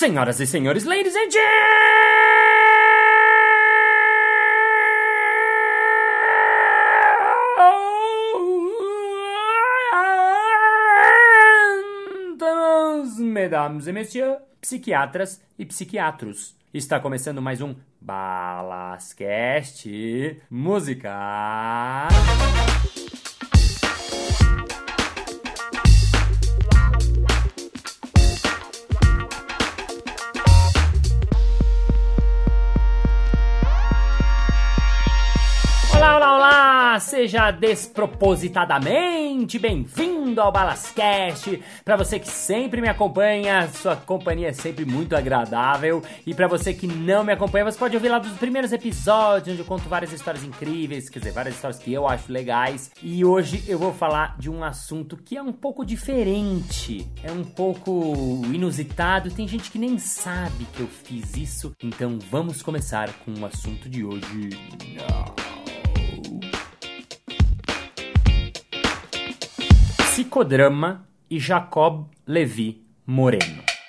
Senhoras e senhores, ladies and gentlemen, mesdames e messieurs, psiquiatras e psiquiatros. Está começando mais um Balascast Música. Seja despropositadamente bem-vindo ao Balascast. Para você que sempre me acompanha, sua companhia é sempre muito agradável. E para você que não me acompanha, você pode ouvir lá dos primeiros episódios, onde eu conto várias histórias incríveis, quer dizer, várias histórias que eu acho legais. E hoje eu vou falar de um assunto que é um pouco diferente, é um pouco inusitado. Tem gente que nem sabe que eu fiz isso. Então vamos começar com o assunto de hoje. Psicodrama e Jacob Levi Moreno.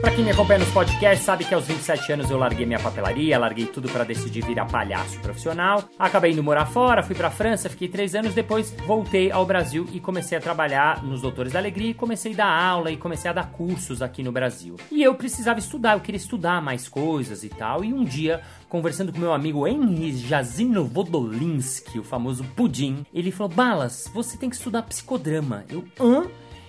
Pra quem me acompanha nos podcasts sabe que aos 27 anos eu larguei minha papelaria, larguei tudo para decidir virar palhaço profissional. Acabei indo morar fora, fui pra França, fiquei três anos depois, voltei ao Brasil e comecei a trabalhar nos Doutores da Alegria e comecei a dar aula e comecei a dar cursos aqui no Brasil. E eu precisava estudar, eu queria estudar mais coisas e tal. E um dia, conversando com meu amigo Henry Jazino Vodolinsky, o famoso Pudim, ele falou: Balas, você tem que estudar psicodrama. Eu, hã?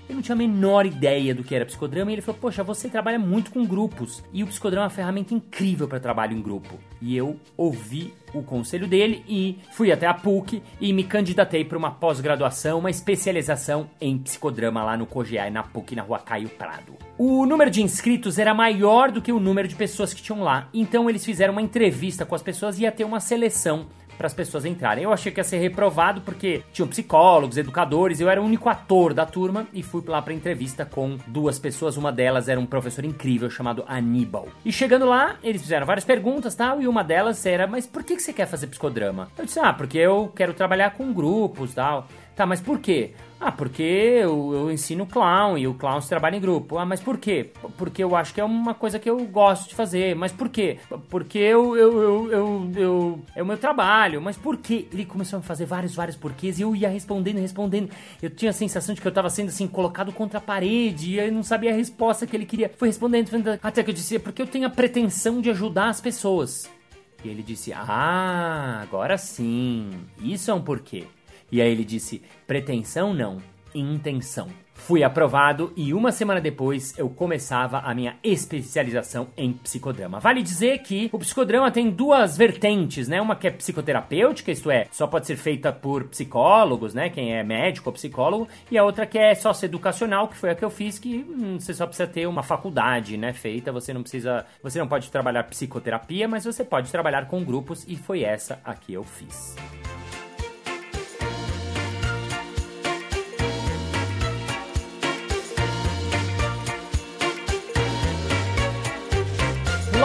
Eu não tinha a menor ideia do que era psicodrama e ele falou: Poxa, você trabalha muito com grupos e o psicodrama é uma ferramenta incrível para trabalho em grupo. E eu ouvi o conselho dele e fui até a PUC e me candidatei para uma pós-graduação, uma especialização em psicodrama lá no COGEAI, na PUC, na rua Caio Prado. O número de inscritos era maior do que o número de pessoas que tinham lá, então eles fizeram uma entrevista com as pessoas e ia ter uma seleção para as pessoas entrarem. Eu achei que ia ser reprovado porque tinham psicólogos, educadores, eu era o único ator da turma e fui lá para entrevista com duas pessoas, uma delas era um professor incrível chamado Aníbal. E chegando lá, eles fizeram várias perguntas, tal, e uma delas era: "Mas por que você quer fazer psicodrama?" Eu disse: "Ah, porque eu quero trabalhar com grupos, tal." Tá, mas por quê? Ah, porque eu, eu, ensino clown e o clown se trabalha em grupo. Ah, mas por quê? Porque eu acho que é uma coisa que eu gosto de fazer. Mas por quê? Porque eu, eu, eu, eu, eu é o meu trabalho. Mas por quê? Ele começou a fazer vários, vários porquês e eu ia respondendo, respondendo. Eu tinha a sensação de que eu tava sendo assim, colocado contra a parede e eu não sabia a resposta que ele queria. Foi respondendo, respondendo até que eu disse, porque eu tenho a pretensão de ajudar as pessoas. E ele disse, ah, agora sim. Isso é um porquê. E aí ele disse: pretensão não, intenção. Fui aprovado e uma semana depois eu começava a minha especialização em psicodrama. Vale dizer que o psicodrama tem duas vertentes, né? Uma que é psicoterapêutica, isto é, só pode ser feita por psicólogos, né? Quem é médico ou psicólogo, e a outra que é socioeducacional, que foi a que eu fiz, que hum, você só precisa ter uma faculdade, né? Feita, você não precisa, você não pode trabalhar psicoterapia, mas você pode trabalhar com grupos e foi essa a que eu fiz.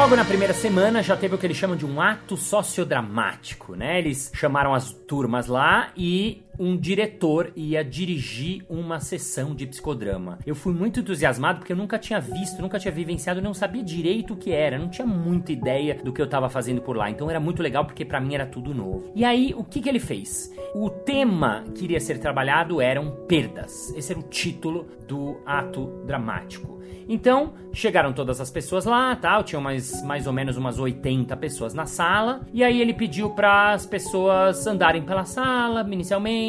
Logo na primeira semana já teve o que eles chamam de um ato sociodramático, né? Eles chamaram as turmas lá e um diretor ia dirigir uma sessão de psicodrama. Eu fui muito entusiasmado porque eu nunca tinha visto, nunca tinha vivenciado, não sabia direito o que era, não tinha muita ideia do que eu tava fazendo por lá. Então era muito legal porque para mim era tudo novo. E aí, o que que ele fez? O tema que iria ser trabalhado eram perdas. Esse era o título do ato dramático. Então, chegaram todas as pessoas lá, tal, tinham mais, mais ou menos umas 80 pessoas na sala, e aí ele pediu para as pessoas andarem pela sala inicialmente,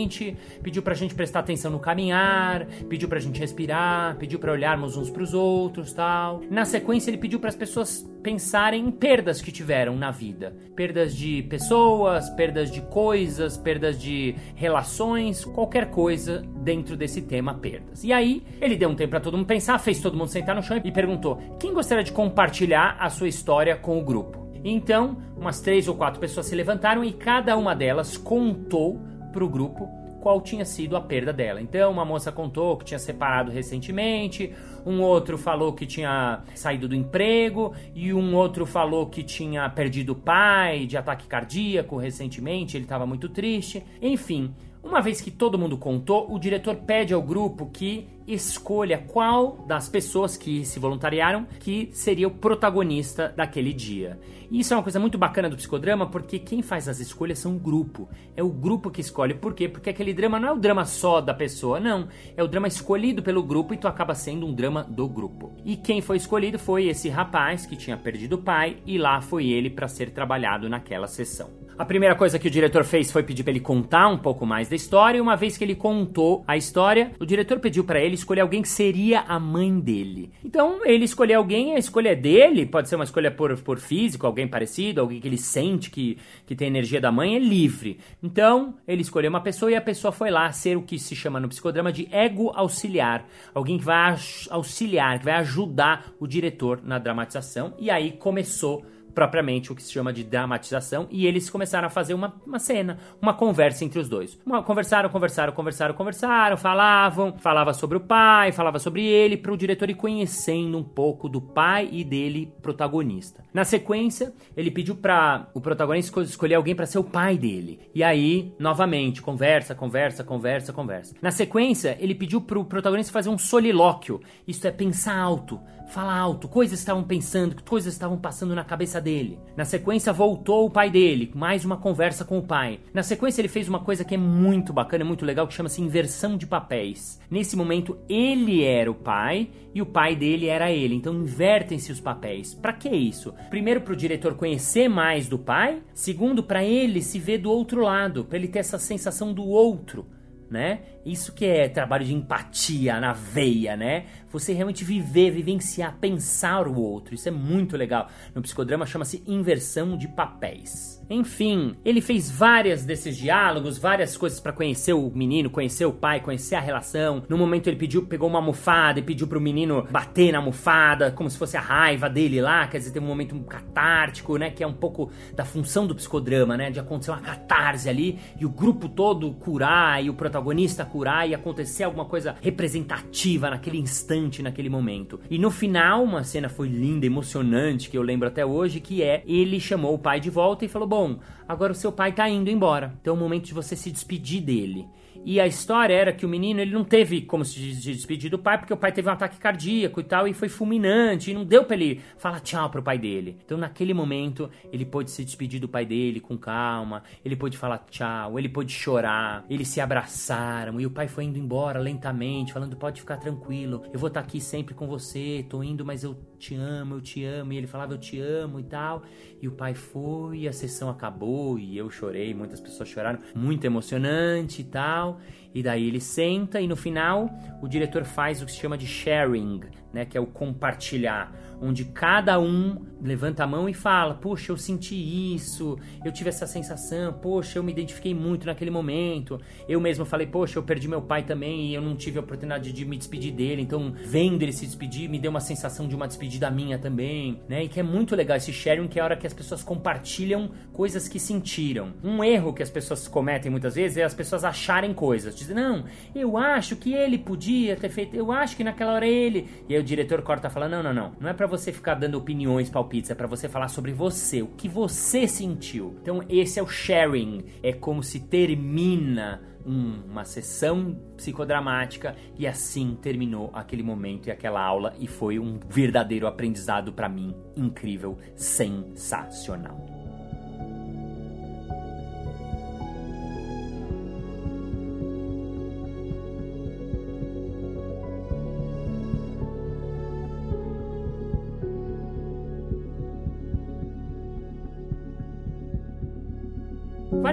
pediu pra gente prestar atenção no caminhar, pediu pra gente respirar, pediu para olharmos uns pros outros, tal. Na sequência ele pediu para as pessoas pensarem em perdas que tiveram na vida, perdas de pessoas, perdas de coisas, perdas de relações, qualquer coisa dentro desse tema perdas. E aí ele deu um tempo para todo mundo pensar, fez todo mundo sentar no chão e perguntou: quem gostaria de compartilhar a sua história com o grupo? Então, umas três ou quatro pessoas se levantaram e cada uma delas contou para o grupo qual tinha sido a perda dela. Então, uma moça contou que tinha separado recentemente, um outro falou que tinha saído do emprego e um outro falou que tinha perdido o pai de ataque cardíaco recentemente, ele estava muito triste. Enfim, uma vez que todo mundo contou, o diretor pede ao grupo que escolha qual das pessoas que se voluntariaram que seria o protagonista daquele dia. E isso é uma coisa muito bacana do psicodrama, porque quem faz as escolhas são o grupo. É o grupo que escolhe. Por quê? Porque aquele drama não é o drama só da pessoa, não. É o drama escolhido pelo grupo e tu acaba sendo um drama do grupo. E quem foi escolhido foi esse rapaz que tinha perdido o pai e lá foi ele para ser trabalhado naquela sessão. A primeira coisa que o diretor fez foi pedir para ele contar um pouco mais da história, e uma vez que ele contou a história, o diretor pediu para ele escolher alguém que seria a mãe dele. Então, ele escolheu alguém, a escolha é dele, pode ser uma escolha por, por físico, alguém parecido, alguém que ele sente que, que tem energia da mãe, é livre. Então, ele escolheu uma pessoa e a pessoa foi lá ser o que se chama no psicodrama de ego auxiliar. Alguém que vai auxiliar, que vai ajudar o diretor na dramatização, e aí começou propriamente o que se chama de dramatização, e eles começaram a fazer uma, uma cena, uma conversa entre os dois. Uma, conversaram, conversaram, conversaram, conversaram, falavam, falava sobre o pai, falava sobre ele, para o diretor ir conhecendo um pouco do pai e dele protagonista. Na sequência, ele pediu para o protagonista escolher alguém para ser o pai dele. E aí, novamente, conversa, conversa, conversa, conversa. Na sequência, ele pediu para o protagonista fazer um solilóquio. Isso é pensar alto, falar alto, coisas estavam pensando, coisas estavam passando na cabeça dele. Na sequência, voltou o pai dele, mais uma conversa com o pai. Na sequência, ele fez uma coisa que é muito bacana, muito legal, que chama-se inversão de papéis. Nesse momento, ele era o pai e o pai dele era ele. Então, invertem-se os papéis. Para que isso? Primeiro, para o diretor conhecer mais do pai. Segundo, para ele se ver do outro lado, para ele ter essa sensação do outro né? Isso que é trabalho de empatia na veia, né? Você realmente viver, vivenciar, pensar o outro. Isso é muito legal. No psicodrama chama-se inversão de papéis. Enfim, ele fez várias desses diálogos, várias coisas para conhecer o menino, conhecer o pai, conhecer a relação. No momento ele pediu, pegou uma almofada e pediu pro menino bater na almofada, como se fosse a raiva dele lá, quer dizer, tem um momento catártico, né, que é um pouco da função do psicodrama, né, de acontecer uma catarse ali e o grupo todo curar e o protagonista curar e acontecer alguma coisa representativa naquele instante, naquele momento. E no final, uma cena foi linda, emocionante, que eu lembro até hoje, que é ele chamou o pai de volta e falou: bom, agora o seu pai tá indo embora. Então é o momento de você se despedir dele. E a história era que o menino ele não teve como se despedir do pai, porque o pai teve um ataque cardíaco e tal, e foi fulminante, e não deu pra ele falar tchau pro pai dele. Então, naquele momento, ele pôde se despedir do pai dele com calma, ele pôde falar tchau, ele pôde chorar, eles se abraçaram, e o pai foi indo embora lentamente, falando: pode ficar tranquilo, eu vou estar tá aqui sempre com você, tô indo, mas eu te amo, eu te amo. E ele falava: eu te amo e tal. E o pai foi, a sessão acabou, e eu chorei, muitas pessoas choraram, muito emocionante e tal. E daí ele senta e no final o diretor faz o que se chama de sharing, né, que é o compartilhar, onde cada um levanta a mão e fala: "Poxa, eu senti isso, eu tive essa sensação, poxa, eu me identifiquei muito naquele momento. Eu mesmo falei: "Poxa, eu perdi meu pai também e eu não tive a oportunidade de me despedir dele". Então, vendo ele se despedir, me deu uma sensação de uma despedida minha também, né? E que é muito legal esse sharing, que é a hora que as pessoas compartilham coisas que sentiram. Um erro que as pessoas cometem muitas vezes é as pessoas acharem coisas, dizer: "Não, eu acho que ele podia ter feito, eu acho que naquela hora ele". E aí diretor corta e fala: Não, não, não. Não é para você ficar dando opiniões, palpites, é para você falar sobre você, o que você sentiu. Então, esse é o sharing. É como se termina uma sessão psicodramática e assim terminou aquele momento e aquela aula e foi um verdadeiro aprendizado para mim incrível, sensacional.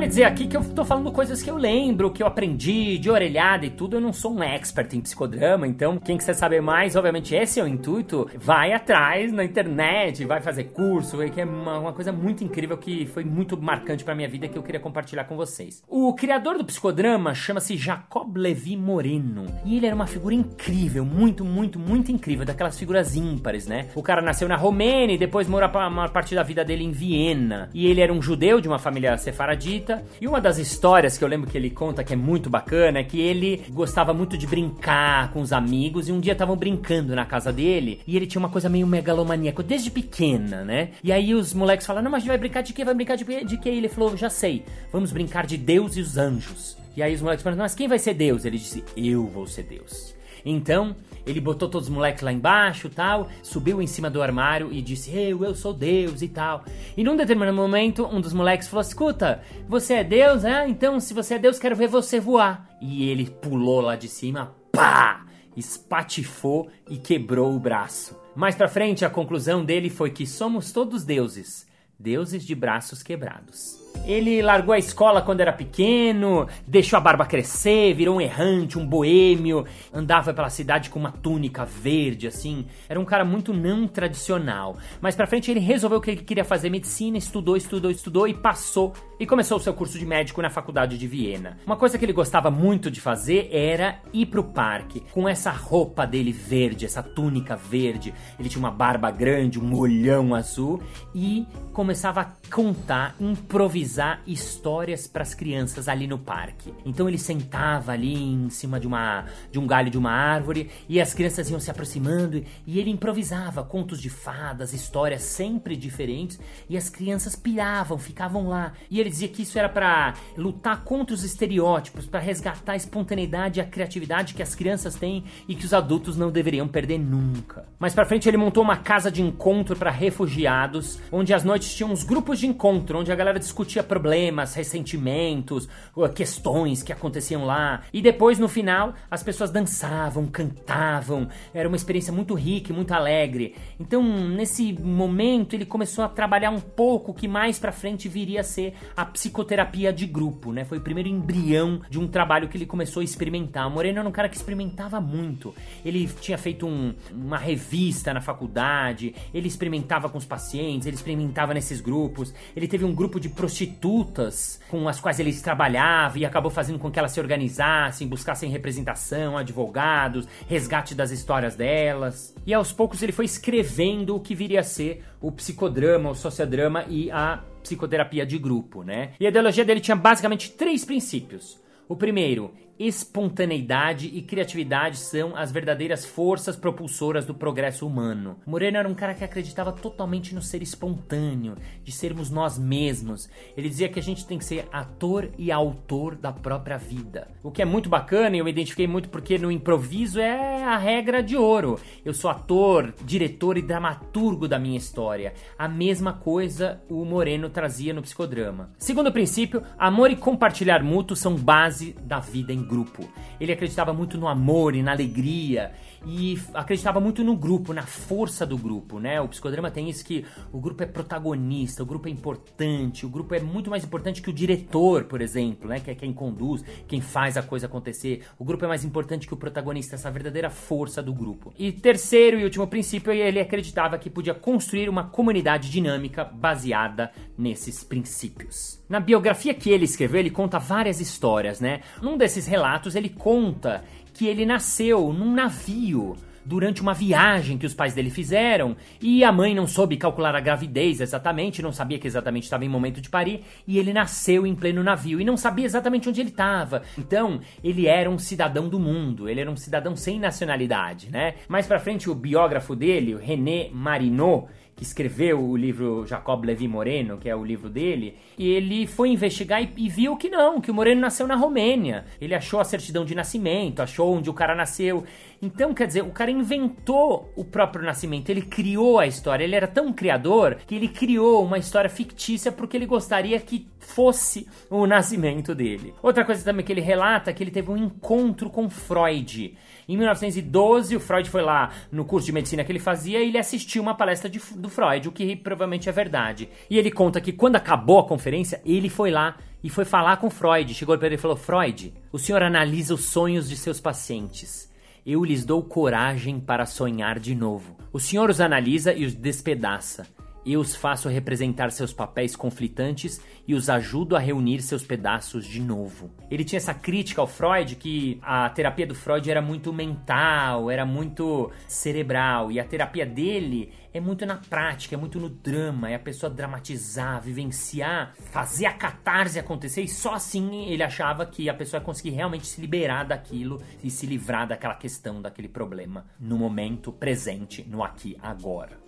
Vale dizer aqui que eu tô falando coisas que eu lembro, que eu aprendi de orelhada e tudo. Eu não sou um expert em psicodrama, então quem quiser saber mais, obviamente esse é o intuito, vai atrás na internet, vai fazer curso, que é uma, uma coisa muito incrível que foi muito marcante pra minha vida que eu queria compartilhar com vocês. O criador do psicodrama chama-se Jacob Levi Moreno e ele era uma figura incrível, muito, muito, muito incrível, daquelas figuras ímpares, né? O cara nasceu na Romênia e depois morou uma parte da vida dele em Viena. E ele era um judeu de uma família sefaradita jesuíta. E uma das histórias que eu lembro que ele conta que é muito bacana é que ele gostava muito de brincar com os amigos e um dia estavam brincando na casa dele e ele tinha uma coisa meio megalomaníaco desde pequena, né? E aí os moleques falaram: Não, mas a gente vai brincar de quê? Vai brincar de, de quê? E ele falou: Já sei, vamos brincar de Deus e os anjos. E aí os moleques falaram: Mas quem vai ser Deus? Ele disse: Eu vou ser Deus. Então, ele botou todos os moleques lá embaixo tal, subiu em cima do armário e disse: Eu, eu sou Deus e tal. E num determinado momento, um dos moleques falou: Escuta, você é Deus, né? Então, se você é Deus, quero ver você voar. E ele pulou lá de cima, pá! Espatifou e quebrou o braço. Mais pra frente, a conclusão dele foi que somos todos deuses, deuses de braços quebrados. Ele largou a escola quando era pequeno, deixou a barba crescer, virou um errante, um boêmio, andava pela cidade com uma túnica verde, assim. Era um cara muito não tradicional. Mas pra frente ele resolveu que ele queria fazer medicina, estudou, estudou, estudou e passou. E começou o seu curso de médico na faculdade de Viena. Uma coisa que ele gostava muito de fazer era ir pro parque, com essa roupa dele verde, essa túnica verde. Ele tinha uma barba grande, um olhão azul e começava a contar, improvisar histórias para as crianças ali no parque. Então ele sentava ali em cima de uma de um galho de uma árvore e as crianças iam se aproximando e ele improvisava contos de fadas, histórias sempre diferentes e as crianças piravam, ficavam lá. E ele dizia que isso era para lutar contra os estereótipos, para resgatar a espontaneidade e a criatividade que as crianças têm e que os adultos não deveriam perder nunca. Mais para frente ele montou uma casa de encontro para refugiados, onde às noites tinha uns grupos de encontro, onde a galera discutia discutia problemas, ressentimentos, questões que aconteciam lá. E depois, no final, as pessoas dançavam, cantavam. Era uma experiência muito rica e muito alegre. Então, nesse momento, ele começou a trabalhar um pouco que mais pra frente viria a ser a psicoterapia de grupo, né? Foi o primeiro embrião de um trabalho que ele começou a experimentar. O Moreno era um cara que experimentava muito. Ele tinha feito um, uma revista na faculdade, ele experimentava com os pacientes, ele experimentava nesses grupos. Ele teve um grupo de prostitutas prostitutas com as quais eles trabalhavam e acabou fazendo com que elas se organizassem, buscassem representação, advogados, resgate das histórias delas. E aos poucos ele foi escrevendo o que viria a ser o psicodrama, o sociodrama e a psicoterapia de grupo, né? E a ideologia dele tinha basicamente três princípios. O primeiro, espontaneidade e criatividade são as verdadeiras forças propulsoras do progresso humano. Moreno era um cara que acreditava totalmente no ser espontâneo, de sermos nós mesmos. Ele dizia que a gente tem que ser ator e autor da própria vida. O que é muito bacana e eu me identifiquei muito porque no improviso é a regra de ouro. Eu sou ator, diretor e dramaturgo da minha história. A mesma coisa o Moreno trazia no psicodrama. Segundo princípio, amor e compartilhar mútuo são base da vida em grupo. Ele acreditava muito no amor e na alegria e acreditava muito no grupo, na força do grupo, né? O psicodrama tem isso que o grupo é protagonista, o grupo é importante, o grupo é muito mais importante que o diretor, por exemplo, né? Que é quem conduz, quem faz a coisa acontecer. O grupo é mais importante que o protagonista, essa verdadeira força do grupo. E terceiro e último princípio, ele acreditava que podia construir uma comunidade dinâmica baseada nesses princípios. Na biografia que ele escreveu, ele conta várias histórias, né? Num desses relatos, ele conta que ele nasceu num navio durante uma viagem que os pais dele fizeram e a mãe não soube calcular a gravidez exatamente, não sabia que exatamente estava em momento de parir e ele nasceu em pleno navio e não sabia exatamente onde ele estava. Então, ele era um cidadão do mundo, ele era um cidadão sem nacionalidade, né? Mais para frente o biógrafo dele, o René Marinot, que escreveu o livro Jacob Levi Moreno, que é o livro dele, e ele foi investigar e, e, viu que não, que o Moreno nasceu na Romênia. Ele achou a certidão de nascimento, achou onde o cara nasceu. Então, quer dizer, o cara inventou o próprio nascimento, ele criou a história. Ele era tão criador que ele criou uma história fictícia porque ele gostaria que fosse o nascimento dele. Outra coisa também que ele relata é que ele teve um encontro com Freud. Em 1912, o Freud foi lá no curso de medicina que ele fazia e ele assistiu uma palestra de, do Freud, o que provavelmente é verdade. E ele conta que quando acabou a conferência, ele foi lá e foi falar com Freud. Chegou para ele e falou: Freud, o senhor analisa os sonhos de seus pacientes. Eu lhes dou coragem para sonhar de novo. O senhor os analisa e os despedaça. Eu os faço representar seus papéis conflitantes e os ajudo a reunir seus pedaços de novo. Ele tinha essa crítica ao Freud que a terapia do Freud era muito mental, era muito cerebral e a terapia dele é muito na prática, é muito no drama, é a pessoa dramatizar, vivenciar, fazer a catarse acontecer e só assim ele achava que a pessoa ia conseguir realmente se liberar daquilo e se livrar daquela questão, daquele problema no momento presente, no aqui agora.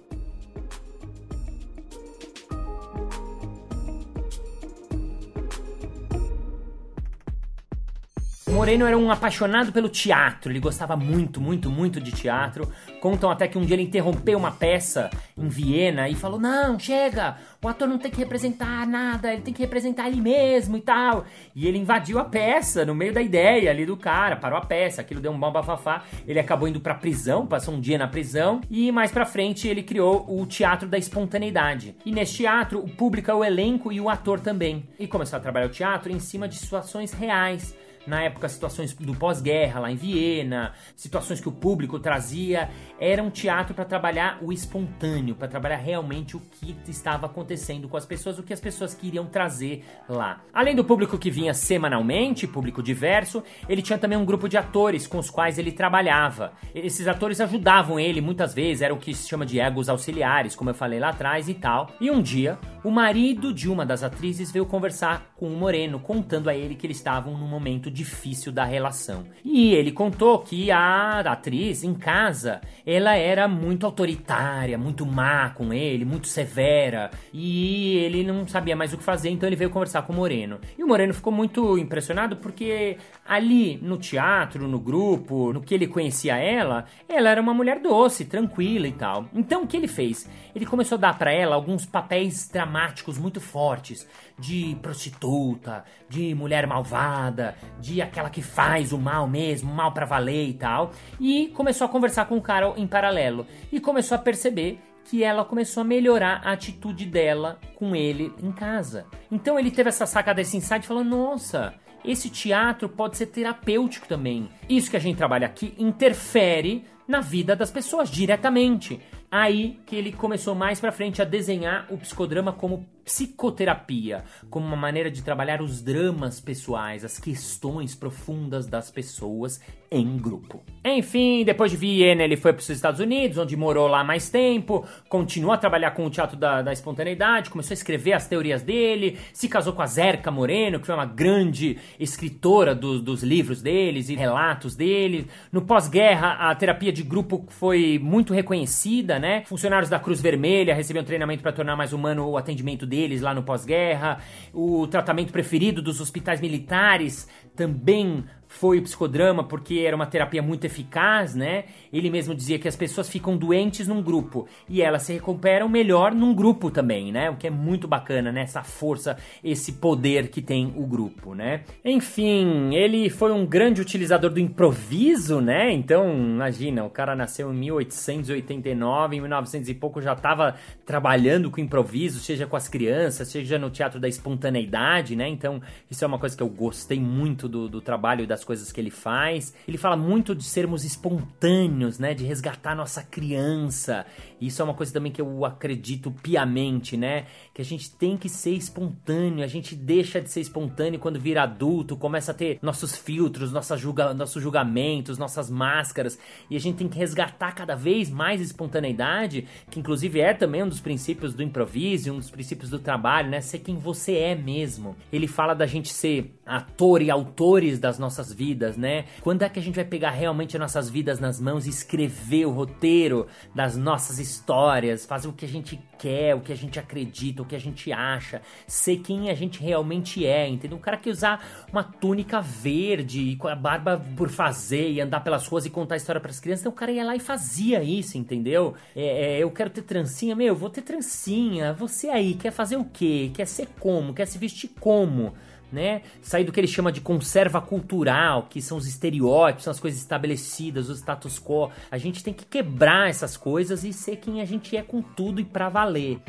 Moreno era um apaixonado pelo teatro, ele gostava muito, muito, muito de teatro. Contam até que um dia ele interrompeu uma peça em Viena e falou: Não, chega, o ator não tem que representar nada, ele tem que representar ele mesmo e tal. E ele invadiu a peça no meio da ideia ali do cara, parou a peça, aquilo deu um bom bafafá. Ele acabou indo pra prisão, passou um dia na prisão e mais pra frente ele criou o Teatro da Espontaneidade. E nesse teatro, o público é o elenco e o ator também. E começou a trabalhar o teatro em cima de situações reais na época situações do pós-guerra lá em Viena, situações que o público trazia, era um teatro para trabalhar o espontâneo, para trabalhar realmente o que estava acontecendo com as pessoas, o que as pessoas queriam trazer lá. Além do público que vinha semanalmente, público diverso, ele tinha também um grupo de atores com os quais ele trabalhava. Esses atores ajudavam ele muitas vezes, eram o que se chama de egos auxiliares, como eu falei lá atrás e tal. E um dia, o marido de uma das atrizes veio conversar com o Moreno, contando a ele que eles estavam num momento difícil da relação. E ele contou que a atriz em casa, ela era muito autoritária, muito má com ele, muito severa, e ele não sabia mais o que fazer, então ele veio conversar com o Moreno. E o Moreno ficou muito impressionado porque ali no teatro, no grupo, no que ele conhecia ela, ela era uma mulher doce, tranquila e tal. Então o que ele fez? Ele começou a dar para ela alguns papéis dramáticos muito fortes de prostituta, de mulher malvada, de aquela que faz o mal mesmo, mal para valer e tal. E começou a conversar com o cara em paralelo e começou a perceber que ela começou a melhorar a atitude dela com ele em casa. Então ele teve essa sacada, esse insight, falando: nossa, esse teatro pode ser terapêutico também. Isso que a gente trabalha aqui interfere na vida das pessoas diretamente. Aí que ele começou mais para frente a desenhar o psicodrama como psicoterapia, como uma maneira de trabalhar os dramas pessoais, as questões profundas das pessoas em grupo. Enfim, depois de Viena, ele foi para os Estados Unidos, onde morou lá mais tempo, continuou a trabalhar com o teatro da, da espontaneidade, começou a escrever as teorias dele, se casou com a Zerka Moreno, que foi uma grande escritora do, dos livros deles e relatos dele. No pós-guerra, a terapia de grupo foi muito reconhecida, né? Funcionários da Cruz Vermelha recebiam treinamento para tornar mais humano o atendimento deles lá no pós-guerra. O tratamento preferido dos hospitais militares também foi o psicodrama porque era uma terapia muito eficaz, né? Ele mesmo dizia que as pessoas ficam doentes num grupo e elas se recuperam melhor num grupo também, né? O que é muito bacana, né? Essa força, esse poder que tem o grupo, né? Enfim, ele foi um grande utilizador do improviso, né? Então, imagina, o cara nasceu em 1889, em 1900 e pouco já estava trabalhando com improviso, seja com as crianças, seja no teatro da espontaneidade, né? Então, isso é uma coisa que eu gostei muito do, do trabalho das coisas que ele faz. Ele fala muito de sermos espontâneos, né? De resgatar nossa criança. Isso é uma coisa também que eu acredito piamente, né? Que a gente tem que ser espontâneo. A gente deixa de ser espontâneo quando vira adulto, começa a ter nossos filtros, nossa julga, nossos julgamentos, nossas máscaras. E a gente tem que resgatar cada vez mais espontaneidade, que inclusive é também um dos princípios do improviso, um dos princípios do trabalho, né? Ser quem você é mesmo. Ele fala da gente ser ator e autores das nossas vidas, né? Quando é que a gente vai pegar realmente as nossas vidas nas mãos e escrever o roteiro das nossas histórias, fazer o que a gente quer, o que a gente acredita, o que a gente acha, ser quem a gente realmente é, entendeu? Um cara que usar uma túnica verde com a barba por fazer e andar pelas ruas e contar história para as crianças, então o cara ia lá e fazia isso, entendeu? É, é, eu quero ter trancinha, meu, vou ter trancinha. Você aí quer fazer o quê? Quer ser como? Quer se vestir como? Né? Sair do que ele chama de conserva cultural, que são os estereótipos, são as coisas estabelecidas, o status quo. A gente tem que quebrar essas coisas e ser quem a gente é com tudo e para valer.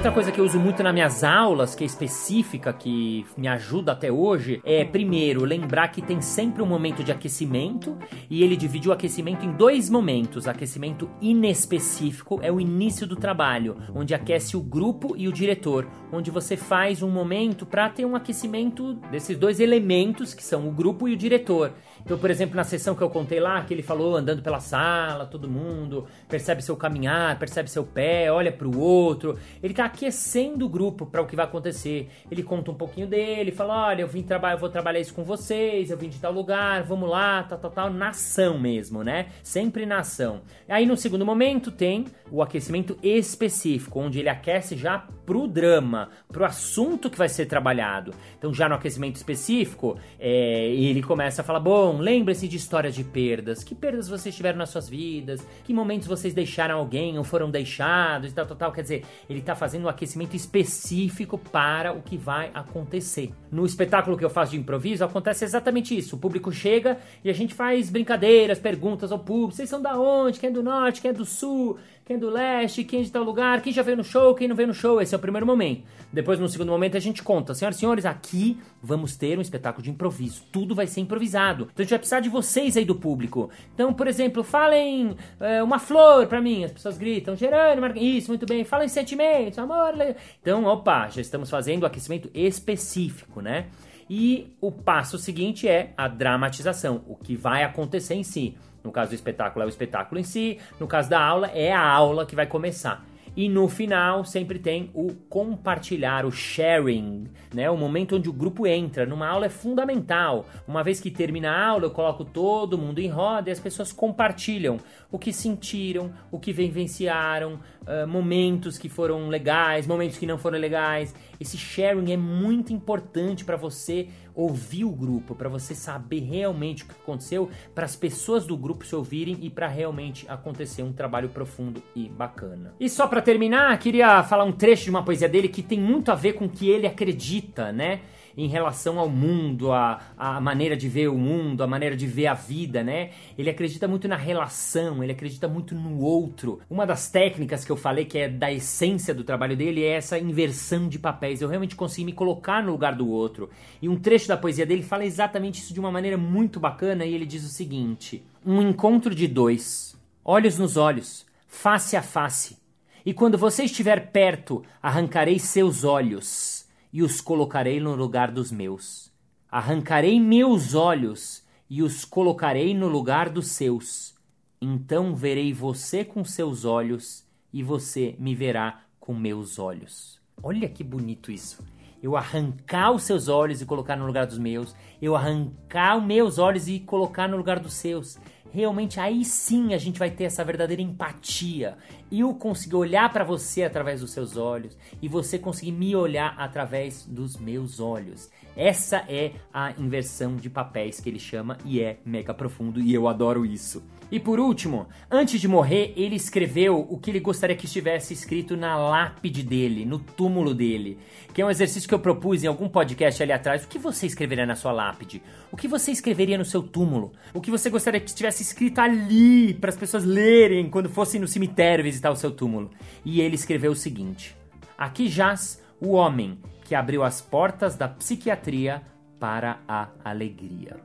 Outra coisa que eu uso muito nas minhas aulas, que é específica, que me ajuda até hoje, é primeiro lembrar que tem sempre um momento de aquecimento e ele divide o aquecimento em dois momentos. Aquecimento inespecífico é o início do trabalho, onde aquece o grupo e o diretor, onde você faz um momento para ter um aquecimento desses dois elementos que são o grupo e o diretor. Então, por exemplo, na sessão que eu contei lá, que ele falou andando pela sala, todo mundo percebe seu caminhar, percebe seu pé, olha para o outro. Ele tá aquecendo o grupo para o que vai acontecer. Ele conta um pouquinho dele, fala: "Olha, eu vim trabalhar, vou trabalhar isso com vocês, eu vim de tal lugar, vamos lá, tal, tal, tal, na ação mesmo, né? Sempre na ação. Aí no segundo momento tem o aquecimento específico, onde ele aquece já pro drama, pro assunto que vai ser trabalhado. Então, já no aquecimento específico, é, ele começa a falar: bom, lembre-se de histórias de perdas. Que perdas vocês tiveram nas suas vidas? Que momentos vocês deixaram alguém ou foram deixados e tal, tal, tal. Quer dizer, ele tá fazendo um aquecimento específico para o que vai acontecer. No espetáculo que eu faço de improviso, acontece exatamente isso. O público chega e a gente faz brincadeiras, perguntas ao público: vocês são da onde? Quem é do norte? Quem é do sul? Quem é do leste, quem é de tal lugar, quem já veio no show, quem não veio no show. Esse é o primeiro momento. Depois, no segundo momento, a gente conta. Senhoras e senhores, aqui vamos ter um espetáculo de improviso. Tudo vai ser improvisado. Então a gente vai precisar de vocês aí do público. Então, por exemplo, falem é, uma flor pra mim. As pessoas gritam, Gerânio, Mar... isso, muito bem. Falem sentimentos, amor. Então, opa, já estamos fazendo o aquecimento específico, né? E o passo seguinte é a dramatização, o que vai acontecer em si. No caso do espetáculo é o espetáculo em si, no caso da aula é a aula que vai começar. E no final sempre tem o compartilhar, o sharing, né? O momento onde o grupo entra. Numa aula é fundamental. Uma vez que termina a aula, eu coloco todo mundo em roda e as pessoas compartilham o que sentiram, o que vivenciaram, uh, momentos que foram legais, momentos que não foram legais. Esse sharing é muito importante para você ouvir o grupo, para você saber realmente o que aconteceu, para as pessoas do grupo se ouvirem e para realmente acontecer um trabalho profundo e bacana. E só para terminar, queria falar um trecho de uma poesia dele que tem muito a ver com o que ele acredita, né? Em relação ao mundo, a, a maneira de ver o mundo, a maneira de ver a vida, né? Ele acredita muito na relação, ele acredita muito no outro. Uma das técnicas que eu falei que é da essência do trabalho dele é essa inversão de papéis. Eu realmente consigo me colocar no lugar do outro. E um trecho da poesia dele fala exatamente isso de uma maneira muito bacana e ele diz o seguinte: Um encontro de dois, olhos nos olhos, face a face. E quando você estiver perto, arrancarei seus olhos e os colocarei no lugar dos meus. Arrancarei meus olhos e os colocarei no lugar dos seus. Então verei você com seus olhos e você me verá com meus olhos. Olha que bonito isso. Eu arrancar os seus olhos e colocar no lugar dos meus. Eu arrancar os meus olhos e colocar no lugar dos seus realmente aí sim a gente vai ter essa verdadeira empatia. Eu conseguir olhar para você através dos seus olhos e você conseguir me olhar através dos meus olhos. Essa é a inversão de papéis que ele chama e é mega profundo e eu adoro isso. E por último, antes de morrer, ele escreveu o que ele gostaria que estivesse escrito na lápide dele, no túmulo dele, que é um exercício que eu propus em algum podcast ali atrás. O que você escreveria na sua lápide? O que você escreveria no seu túmulo? O que você gostaria que estivesse escrito ali para as pessoas lerem quando fossem no cemitério visitar o seu túmulo? E ele escreveu o seguinte: Aqui jaz o homem que abriu as portas da psiquiatria para a alegria.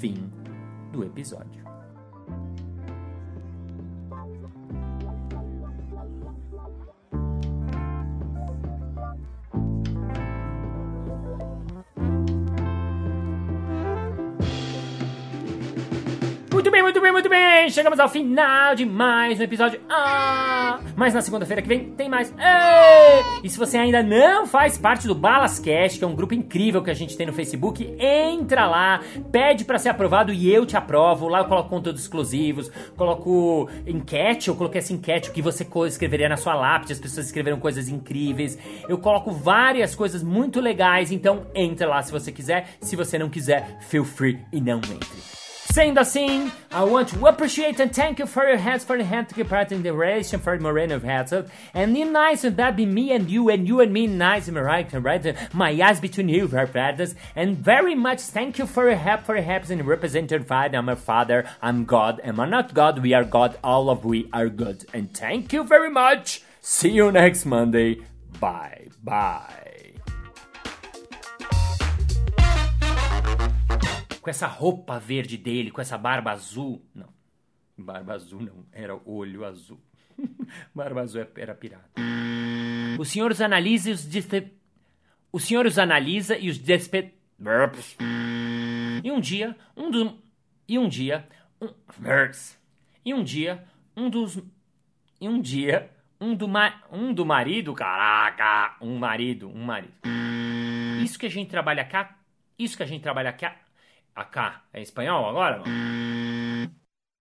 Fim do episódio. Muito bem, muito bem, muito bem! Chegamos ao final de mais um episódio. Ah! Mas na segunda-feira que vem tem mais. E se você ainda não faz parte do Balascast, que é um grupo incrível que a gente tem no Facebook, entra lá, pede para ser aprovado e eu te aprovo. Lá eu coloco conteúdos exclusivos, coloco enquete, eu coloquei essa enquete, que você escreveria na sua lápide, as pessoas escreveram coisas incríveis. Eu coloco várias coisas muito legais, então entra lá se você quiser. Se você não quiser, feel free e não entre. Sendo assim, I want to appreciate and thank you for your hands for the hand to keep part in the relation for Moreno Herzog. And the nice and that be me and you and you and me nice and right and right my eyes between you very brothers. And very much thank you for your help for your help in representing Father. I'm a father, I'm God, am I not God? We are God, all of we are good. And thank you very much. See you next Monday. Bye, bye. Com essa roupa verde dele, com essa barba azul. Não, barba azul não, era olho azul. barba azul era pirata. O senhor os analisa e os despe... O senhor os analisa e os despe... E um dia, um do... E um dia, um... E um dia, um dos... E um dia, um do, ma... um do marido, caraca, um marido, um marido. Isso que a gente trabalha cá, isso que a gente trabalha cá, acá, é espanhol agora?